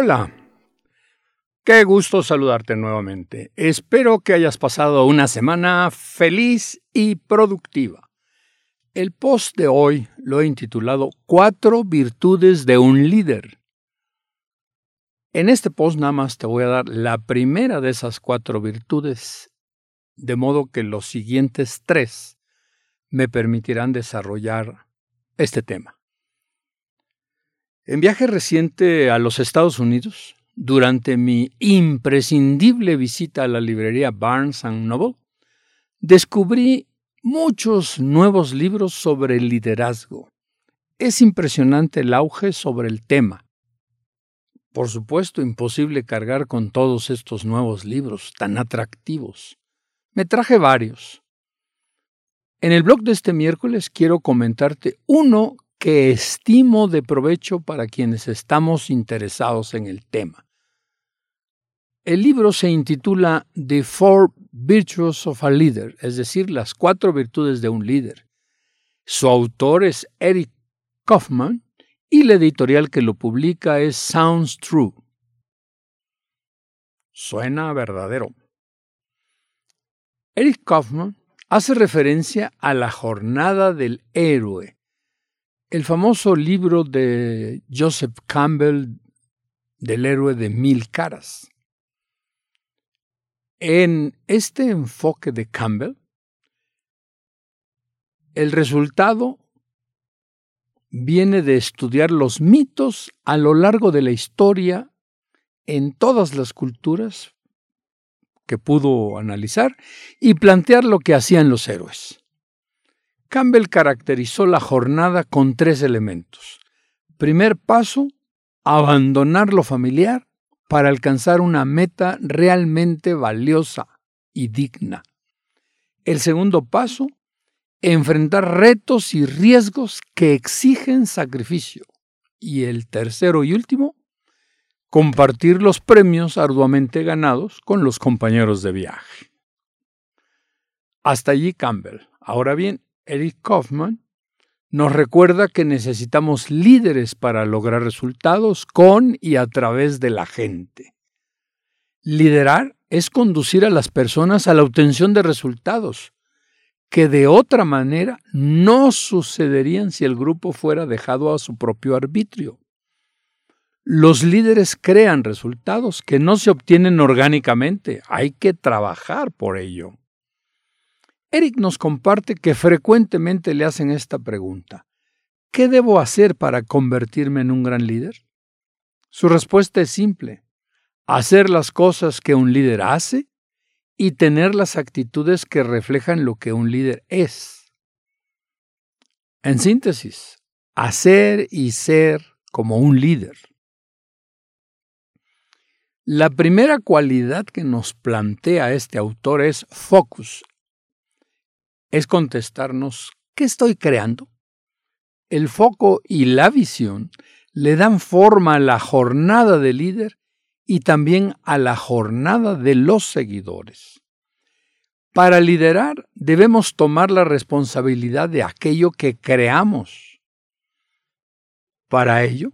Hola, qué gusto saludarte nuevamente. Espero que hayas pasado una semana feliz y productiva. El post de hoy lo he intitulado Cuatro virtudes de un líder. En este post nada más te voy a dar la primera de esas cuatro virtudes, de modo que los siguientes tres me permitirán desarrollar este tema. En viaje reciente a los Estados Unidos, durante mi imprescindible visita a la librería Barnes ⁇ Noble, descubrí muchos nuevos libros sobre liderazgo. Es impresionante el auge sobre el tema. Por supuesto, imposible cargar con todos estos nuevos libros tan atractivos. Me traje varios. En el blog de este miércoles quiero comentarte uno que estimo de provecho para quienes estamos interesados en el tema. El libro se intitula The Four Virtues of a Leader, es decir, las cuatro virtudes de un líder. Su autor es Eric Kaufman y la editorial que lo publica es Sounds True. Suena verdadero. Eric Kaufman hace referencia a la jornada del héroe el famoso libro de Joseph Campbell del héroe de mil caras. En este enfoque de Campbell, el resultado viene de estudiar los mitos a lo largo de la historia en todas las culturas que pudo analizar y plantear lo que hacían los héroes. Campbell caracterizó la jornada con tres elementos. Primer paso, abandonar lo familiar para alcanzar una meta realmente valiosa y digna. El segundo paso, enfrentar retos y riesgos que exigen sacrificio. Y el tercero y último, compartir los premios arduamente ganados con los compañeros de viaje. Hasta allí Campbell. Ahora bien, Eric Kaufman, nos recuerda que necesitamos líderes para lograr resultados con y a través de la gente. Liderar es conducir a las personas a la obtención de resultados que de otra manera no sucederían si el grupo fuera dejado a su propio arbitrio. Los líderes crean resultados que no se obtienen orgánicamente, hay que trabajar por ello. Eric nos comparte que frecuentemente le hacen esta pregunta. ¿Qué debo hacer para convertirme en un gran líder? Su respuesta es simple. Hacer las cosas que un líder hace y tener las actitudes que reflejan lo que un líder es. En síntesis, hacer y ser como un líder. La primera cualidad que nos plantea este autor es focus, es contestarnos, ¿qué estoy creando? El foco y la visión le dan forma a la jornada del líder y también a la jornada de los seguidores. Para liderar debemos tomar la responsabilidad de aquello que creamos. Para ello,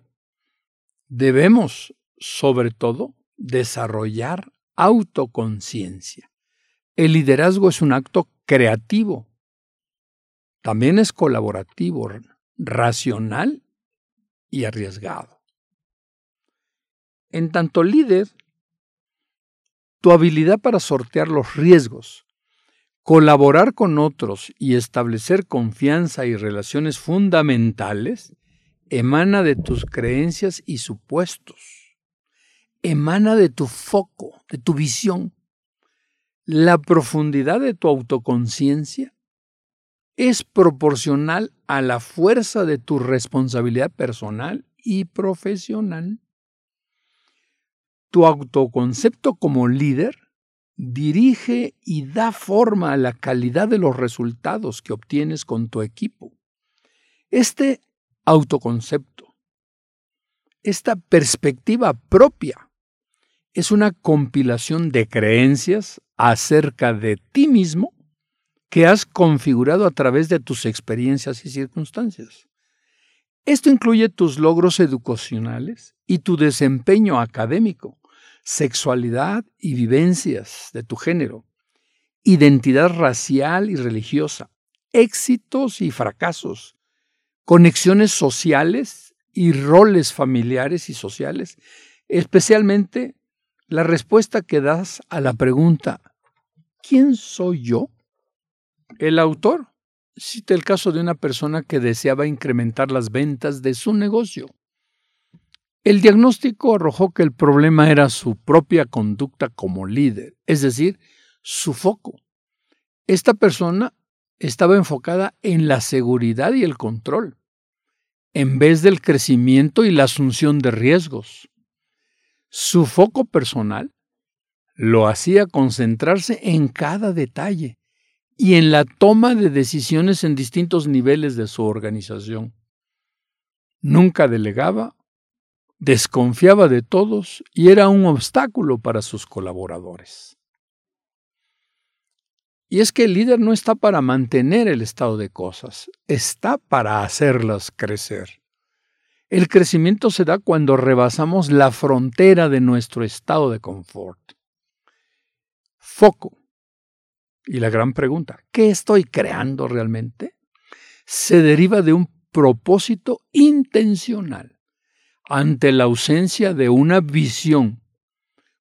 debemos, sobre todo, desarrollar autoconciencia. El liderazgo es un acto creativo. También es colaborativo, racional y arriesgado. En tanto líder, tu habilidad para sortear los riesgos, colaborar con otros y establecer confianza y relaciones fundamentales emana de tus creencias y supuestos, emana de tu foco, de tu visión. La profundidad de tu autoconciencia es proporcional a la fuerza de tu responsabilidad personal y profesional. Tu autoconcepto como líder dirige y da forma a la calidad de los resultados que obtienes con tu equipo. Este autoconcepto, esta perspectiva propia, es una compilación de creencias acerca de ti mismo que has configurado a través de tus experiencias y circunstancias. Esto incluye tus logros educacionales y tu desempeño académico, sexualidad y vivencias de tu género, identidad racial y religiosa, éxitos y fracasos, conexiones sociales y roles familiares y sociales, especialmente la respuesta que das a la pregunta ¿quién soy yo? El autor cita el caso de una persona que deseaba incrementar las ventas de su negocio. El diagnóstico arrojó que el problema era su propia conducta como líder, es decir, su foco. Esta persona estaba enfocada en la seguridad y el control, en vez del crecimiento y la asunción de riesgos. Su foco personal lo hacía concentrarse en cada detalle y en la toma de decisiones en distintos niveles de su organización. Nunca delegaba, desconfiaba de todos y era un obstáculo para sus colaboradores. Y es que el líder no está para mantener el estado de cosas, está para hacerlas crecer. El crecimiento se da cuando rebasamos la frontera de nuestro estado de confort. Foco. Y la gran pregunta, ¿qué estoy creando realmente? Se deriva de un propósito intencional ante la ausencia de una visión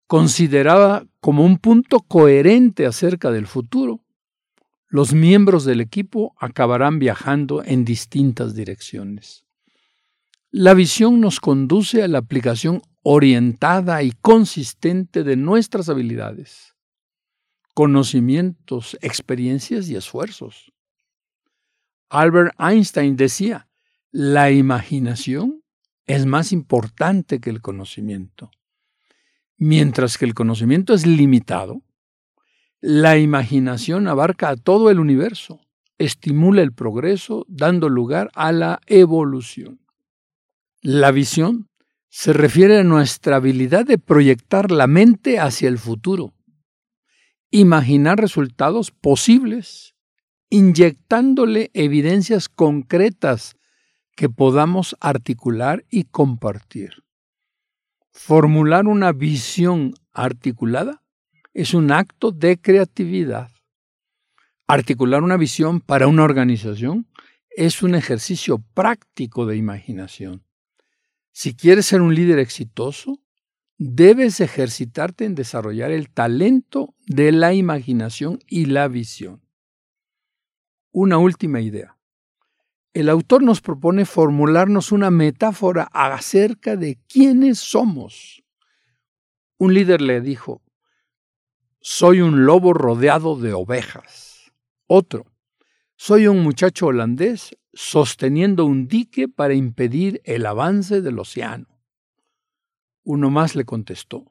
considerada como un punto coherente acerca del futuro, los miembros del equipo acabarán viajando en distintas direcciones. La visión nos conduce a la aplicación orientada y consistente de nuestras habilidades, conocimientos, experiencias y esfuerzos. Albert Einstein decía, la imaginación es más importante que el conocimiento. Mientras que el conocimiento es limitado, la imaginación abarca a todo el universo, estimula el progreso, dando lugar a la evolución. La visión se refiere a nuestra habilidad de proyectar la mente hacia el futuro, imaginar resultados posibles, inyectándole evidencias concretas que podamos articular y compartir. Formular una visión articulada es un acto de creatividad. Articular una visión para una organización es un ejercicio práctico de imaginación. Si quieres ser un líder exitoso, debes ejercitarte en desarrollar el talento de la imaginación y la visión. Una última idea. El autor nos propone formularnos una metáfora acerca de quiénes somos. Un líder le dijo, soy un lobo rodeado de ovejas. Otro, soy un muchacho holandés sosteniendo un dique para impedir el avance del océano. Uno más le contestó,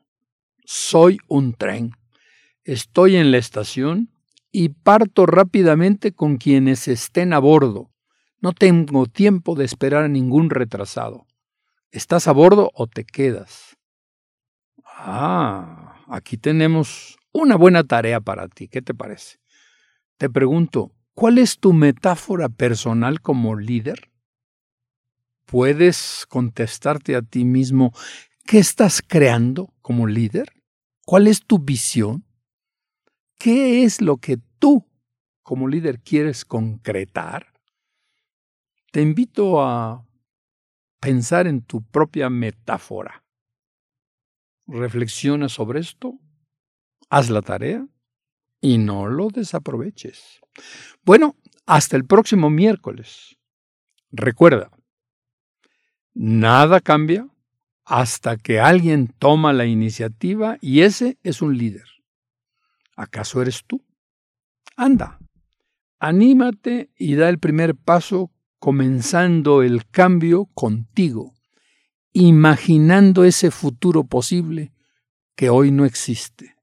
soy un tren. Estoy en la estación y parto rápidamente con quienes estén a bordo. No tengo tiempo de esperar a ningún retrasado. ¿Estás a bordo o te quedas? Ah, aquí tenemos una buena tarea para ti. ¿Qué te parece? Te pregunto, ¿cuál es tu metáfora personal como líder? ¿Puedes contestarte a ti mismo qué estás creando como líder? ¿Cuál es tu visión? ¿Qué es lo que tú como líder quieres concretar? Te invito a pensar en tu propia metáfora. Reflexiona sobre esto haz la tarea y no lo desaproveches. Bueno, hasta el próximo miércoles. Recuerda, nada cambia hasta que alguien toma la iniciativa y ese es un líder. ¿Acaso eres tú? Anda, anímate y da el primer paso comenzando el cambio contigo, imaginando ese futuro posible que hoy no existe.